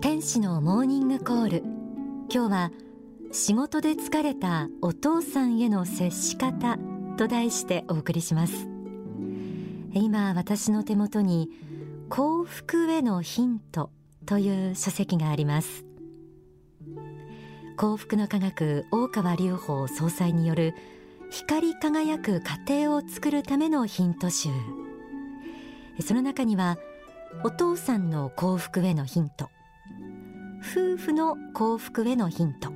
天使のモーニングコール。今日は仕事で疲れたお父さんへの接し方と題してお送りします。今私の手元に幸福へのヒントという書籍があります。幸福の科学大川隆法総裁による光り輝く家庭を作るためのヒント集。その中にはお父さんの幸福へのヒント。夫婦の幸福へのヒント。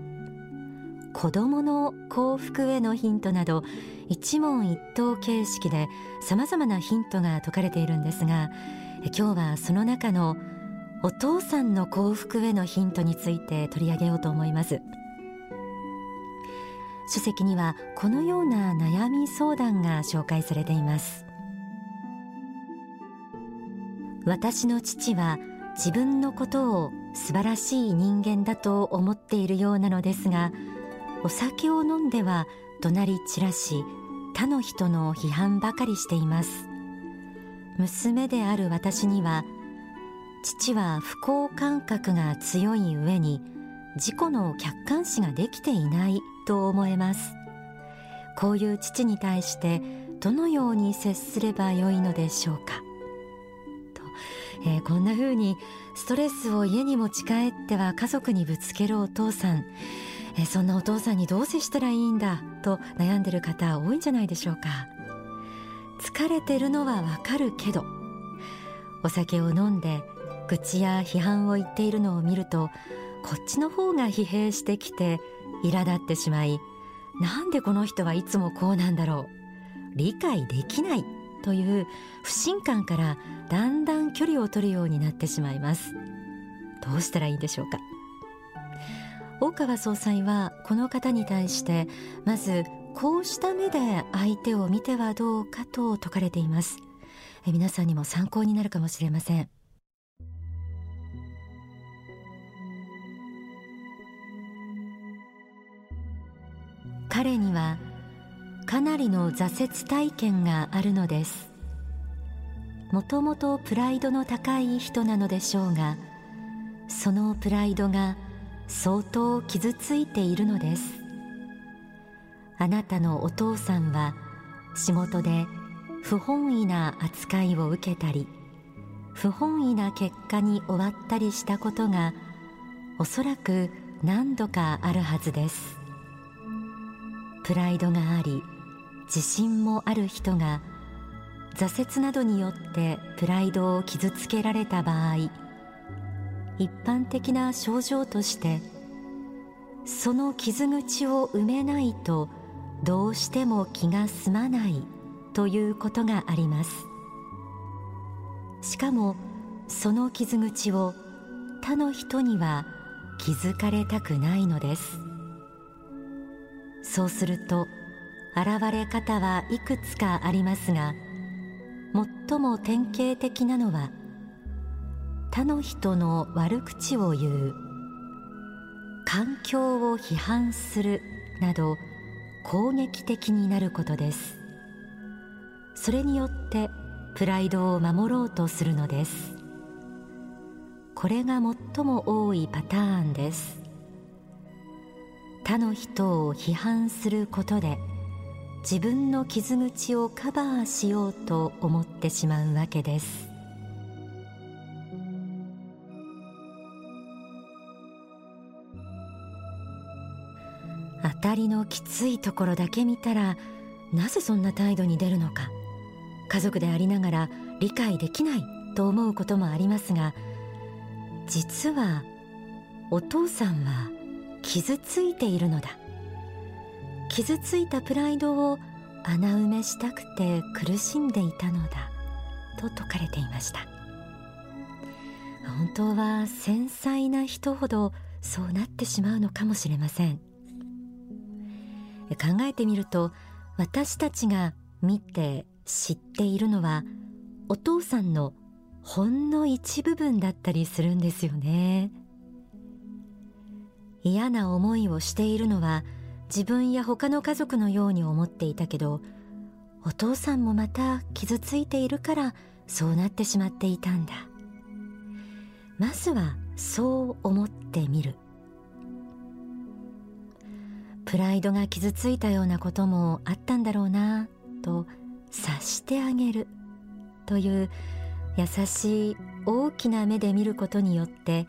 子供の幸福へのヒントなど一問一答形式で様々なヒントが説かれているんですが今日はその中のお父さんの幸福へのヒントについて取り上げようと思います。書籍にはこのような悩み相談が紹介されています。私の父は自分のことを素晴らしい人間だと思っているようなのですがお酒を飲んでは怒鳴り散らし他の人の批判ばかりしています。娘である私には父は不幸感覚が強い上に自己の客観視ができていないと思えます。こういう父に対してどのように接すればよいのでしょうか、えー、こんな風にストレスを家に持ち帰っては家族にぶつけるお父さん。えそんなお父さんにどう接したらいいんだと悩んでる方多いんじゃないでしょうか。疲れてるのはわかるけどお酒を飲んで愚痴や批判を言っているのを見るとこっちの方が疲弊してきて苛立ってしまいなんでこの人はいつもこうなんだろう。理解できない。という不信感からだんだん距離を取るようになってしまいます。どうしたらいいでしょうか？大川総裁はこの方に対してまずこうした目で相手を見てはどうかと説かれています。え皆さんにも参考になるかもしれません。彼にはかなりの挫折体験があるのです。もともとプライドの高い人なのでしょうがそのプライドが相当傷ついているのです。あなたのお父さんは仕事で不本意な扱いを受けたり不本意な結果に終わったりしたことがおそらく何度かあるはずです。プライドがあり自信もある人が挫折などによってプライドを傷つけられた場合一般的な症状としてその傷口を埋めないとどうしても気が済まないということがあります。しかもその傷口を他の人には気づかれたくないのです。そうすると現れ方はいくつかありますが最も典型的なのは他の人の悪口を言う環境を批判するなど攻撃的になることです。それによってプライドを守ろうとするのです。これが最も多いパターンです。他の人を批判することで自分の傷口をカバーしようと思ってしまうわけです。当たりのきついところだけ見たらなぜそんな態度に出るのか。家族でありながら理解できないと思うこともありますが実はお父さんは傷ついているのだ。傷ついたプライドを穴埋めしたくて苦しんでいたのだ。と説かれていました。本当は繊細な人ほどそうなってしまうのかもしれません。考えてみると私たちが見て知っているのはお父さんのほんの一部分だったりするんですよね嫌な思いをしているのは自分や他の家族のように思っていたけどお父さんもまた傷ついているからそうなってしまっていたんだ。まずはそう思ってみる。プライドが傷ついたようなこともあったんだろうなと察してあげる。という優しい大きな目で見ることによって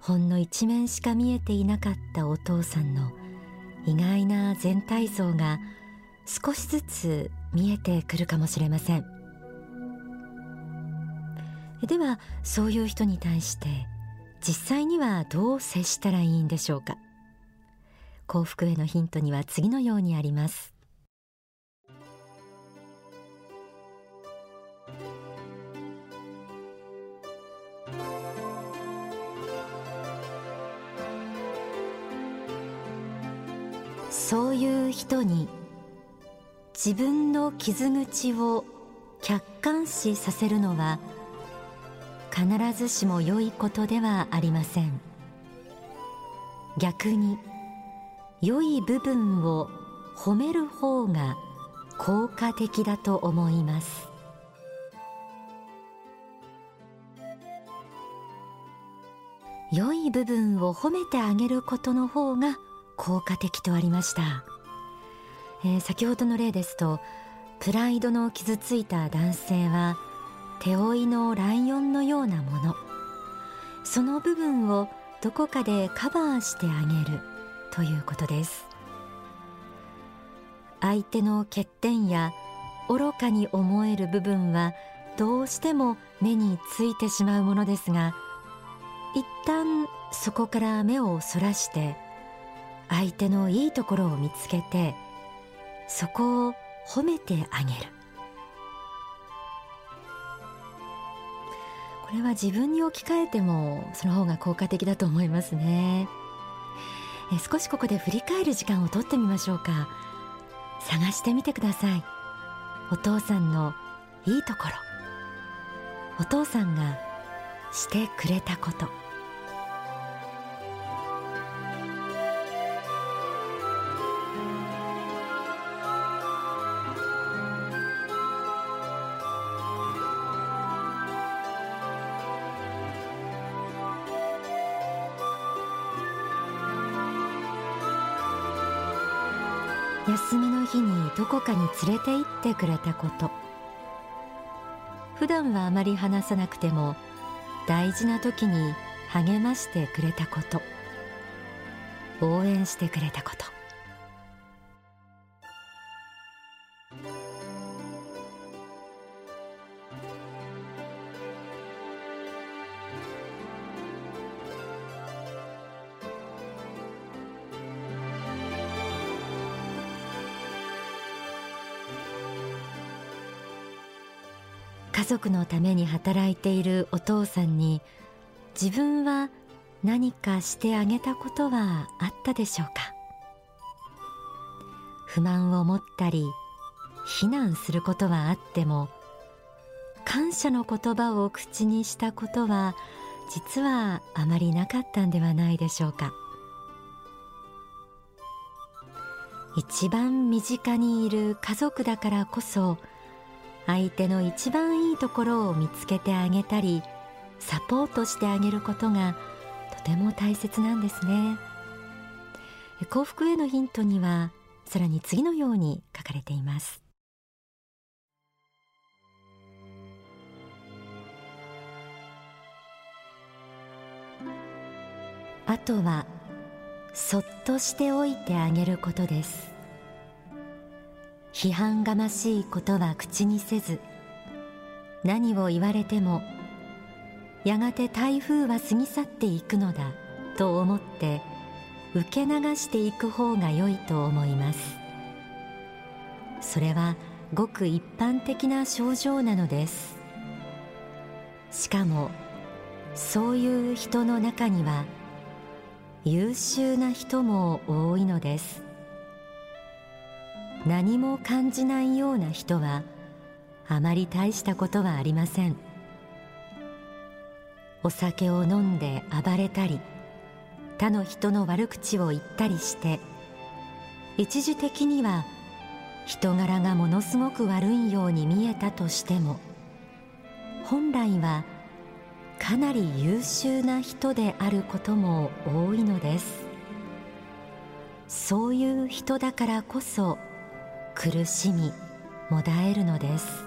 ほんの一面しか見えていなかったお父さんの意外な全体像が少しずつ見えてくるかもしれません。ではそういう人に対して実際にはどう接したらいいんでしょうか。幸福へのヒントには次のようにあります。そういう人に自分の傷口を客観視させるのは必ずしも良いことではありません。逆に良い部分を褒める方が効果的だと思います。良い部分を褒めてあげることの方が効果的とありました、えー、先ほどの例ですとプライドの傷ついた男性は手負いのライオンのようなもの。その部分をどこかでカバーしてあげるということです。相手の欠点や愚かに思える部分はどうしても目についてしまうものですが一旦そこから目をそらして相手のいいところを見つけてそこを褒めてあげる。これは自分に置き換えてもその方が効果的だと思いますね。え少しここで振り返る時間をとってみましょうか。探してみてください。お父さんのいいところ。お父さんがしてくれたこと。休みの日にどこかに連れて行ってくれたこと。普段はあまり話さなくても大事な時に励ましてくれたこと。応援してくれたこと。家族のために働いているお父さんに自分は何かしてあげたことはあったでしょうか？不満を持ったり非難することはあっても感謝の言葉を口にしたことは実はあまりなかったんではないでしょうか？一番身近にいる家族だからこそ相手の一番いいところを見つけてあげたりサポートしてあげることがとても大切なんですね。幸福へのヒントにはさらに次のように書かれています。あとはそっとしておいてあげることです。批判がましいことは口にせず何を言われてもやがて台風は過ぎ去っていくのだと思って受け流していく方が良いと思います。それはごく一般的な症状なのです。しかもそういう人の中には優秀な人も多いのです。何も感じないような人はあまり大したことはありません。お酒を飲んで暴れたり他の人の悪口を言ったりして一時的には人柄がものすごく悪いように見えたとしても本来はかなり優秀な人であることも多いのです。そういう人だからこそ苦しみもだえるのです。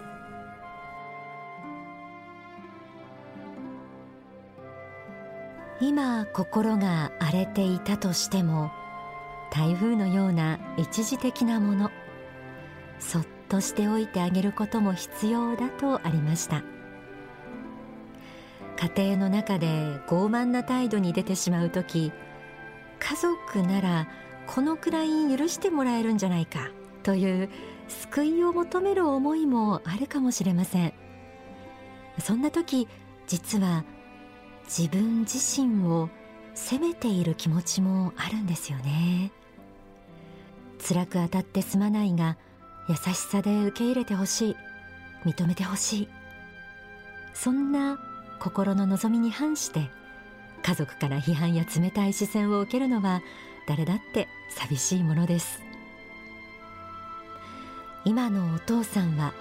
今心が荒れていたとしても台風のような一時的なものそっとしておいてあげることも必要だとありました。家庭の中で傲慢な態度に出てしまう時家族ならこのくらい許してもらえるんじゃないか。という救いを求める思いもあるかもしれません。そんな時実は自分自身を責めている気持ちもあるんですよね。辛く当たってすまないが優しさで受け入れてほしい認めてほしい。そんな心の望みに反して家族から批判や冷たい視線を受けるのは誰だって寂しいものです。今のお父さんは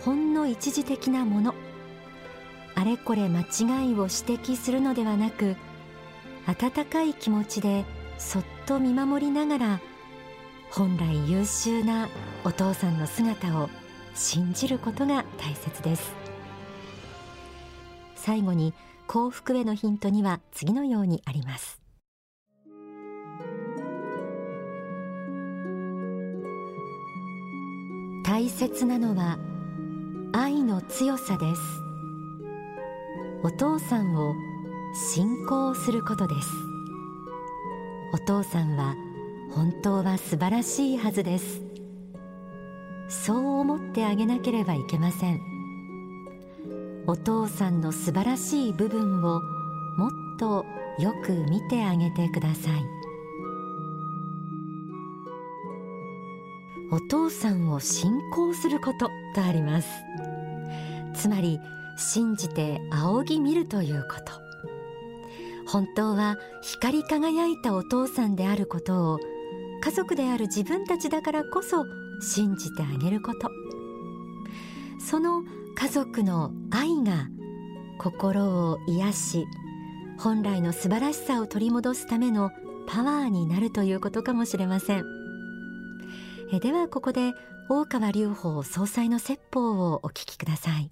ほんの一時的なもの。あれこれ間違いを指摘するのではなく温かい気持ちでそっと見守りながら本来優秀なお父さんの姿を信じることが大切です。最後に幸福へのヒントには次のようにあります。大切なのは愛の強さです。お父さんを信仰することです。お父さんは本当は素晴らしいはずです。そう思ってあげなければいけません。お父さんの素晴らしい部分をもっとよく見てあげてください。お父さんを信仰することとあります。つまり信じて仰ぎ見るということ。本当は光り輝いたお父さんであることを家族である自分たちだからこそ信じてあげること。その家族の愛が心を癒し本来の素晴らしさを取り戻すためのパワーになるということかもしれません。えではここで大川隆法総裁の説法をお聞きください。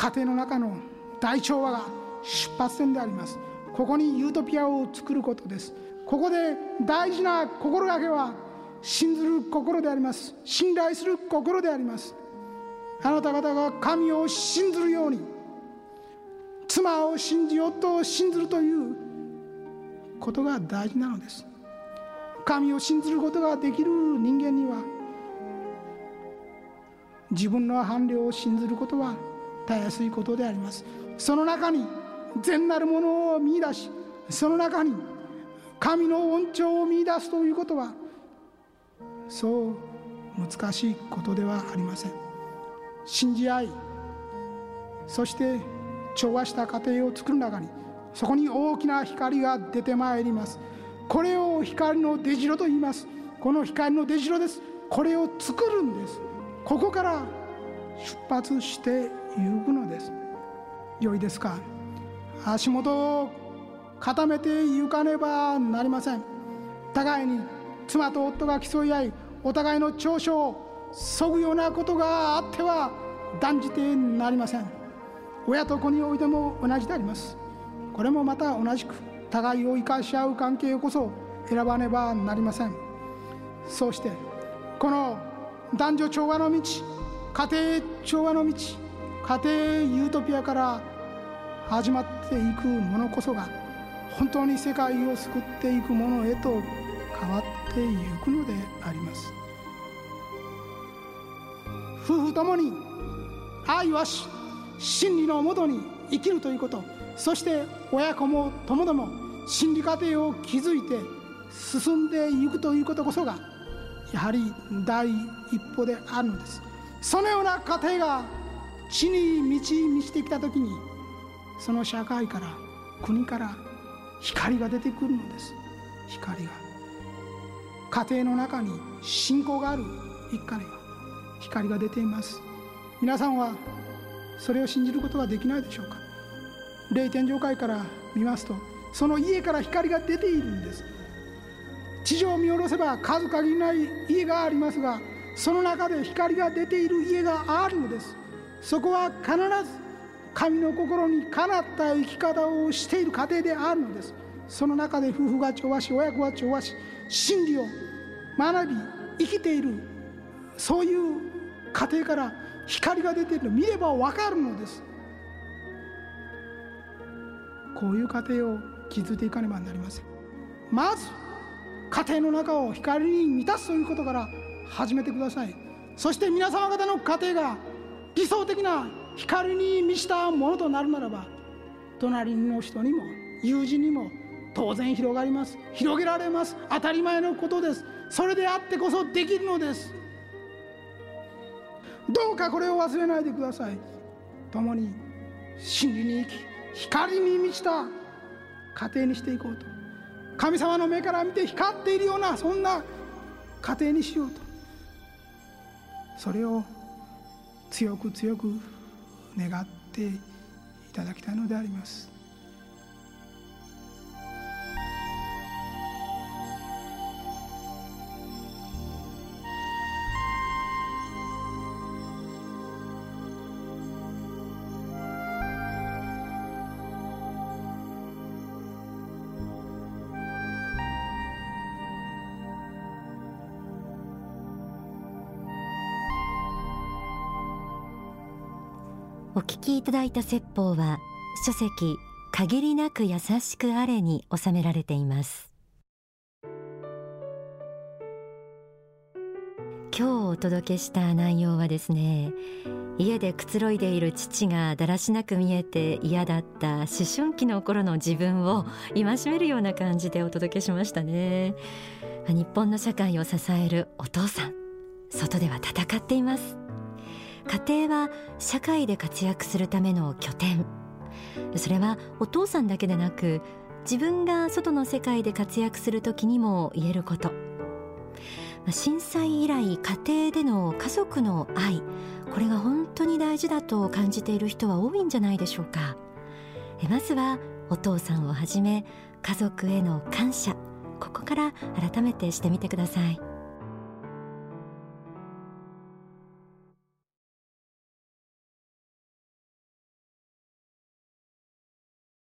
家庭の中の大調和が出発点であります。ここにユートピアを作ることです。ここで大事な心がけは信ずる心であります。信頼する心であります。あなた方が神を信ずるように妻を信じ夫を信ずるということが大事なのです。神を信ずることができる人間には自分の伴侶を信ずることはたやすいことであります。その中に善なるものを見いだしその中に神の恩寵を見いだすということはそう難しいことではありません。信じ合いそして調和した家庭を作る中にそこに大きな光が出てまいります。これを光の出城と言います。この光の出城です。これを作るんです。ここから出発して行くのです。良いですか？足元を固めて行かねばなりません。互いに妻と夫が競い合いお互いの長所をそぐようなことがあっては断じてなりません。親と子においても同じであります。これもまた同じく互いを生かし合う関係こそ選ばねばなりません。そうしてこの男女調和の道家庭調和の道家庭ユートピアから始まっていくものこそが本当に世界を救っていくものへと変わっていくのであります。夫婦ともに愛はし真理のもとに生きるということ。そして親子も友ども心理過程を築いて進んでいくということこそがやはり第一歩であるのです。そのような過程が地に満ち満ちてきた時にその社会から国から光が出てくるのです。光が。家庭の中に信仰がある一家には光が出ています。皆さんはそれを信じることはできないでしょうか？霊天上界から見ますとその家から光が出ているんです。地上を見下ろせば数限りない家がありますがその中で光が出ている家があるのです。そこは必ず神の心にかなった生き方をしている家庭であるのです。その中で夫婦が調和し親子が調和し真理を学び生きているそういう家庭から光が出ているの見れば分かるのです。こういう家庭を築いていかねばなりません。まず家庭の中を光に満たすということから始めてください。そして皆様方の家庭が理想的な光に満ちたものとなるならば隣の人にも友人にも当然広がります。広げられます。当たり前のことです。それであってこそできるのです。どうかこれを忘れないでください。共に真理に生き光に満ちた家庭にしていこうと。神様の目から見て光っているようなそんな家庭にしようと。それを強く強く願っていただきたいのであります。お聞きいただいた説法は書籍限りなく優しくあれに収められています。今日お届けした内容はですね家でくつろいでいる父がだらしなく見えて嫌だった思春期の頃の自分を戒めるような感じでお届けしましたね。日本の社会を支えるお父さん。外では戦っています。家庭は社会で活躍するための拠点。それはお父さんだけでなく自分が外の世界で活躍する時にも言えること。震災以来家庭での家族の愛これが本当に大事だと感じている人は多いんじゃないでしょうか。まずはお父さんをはじめ家族への感謝。ここから改めてしてみてください。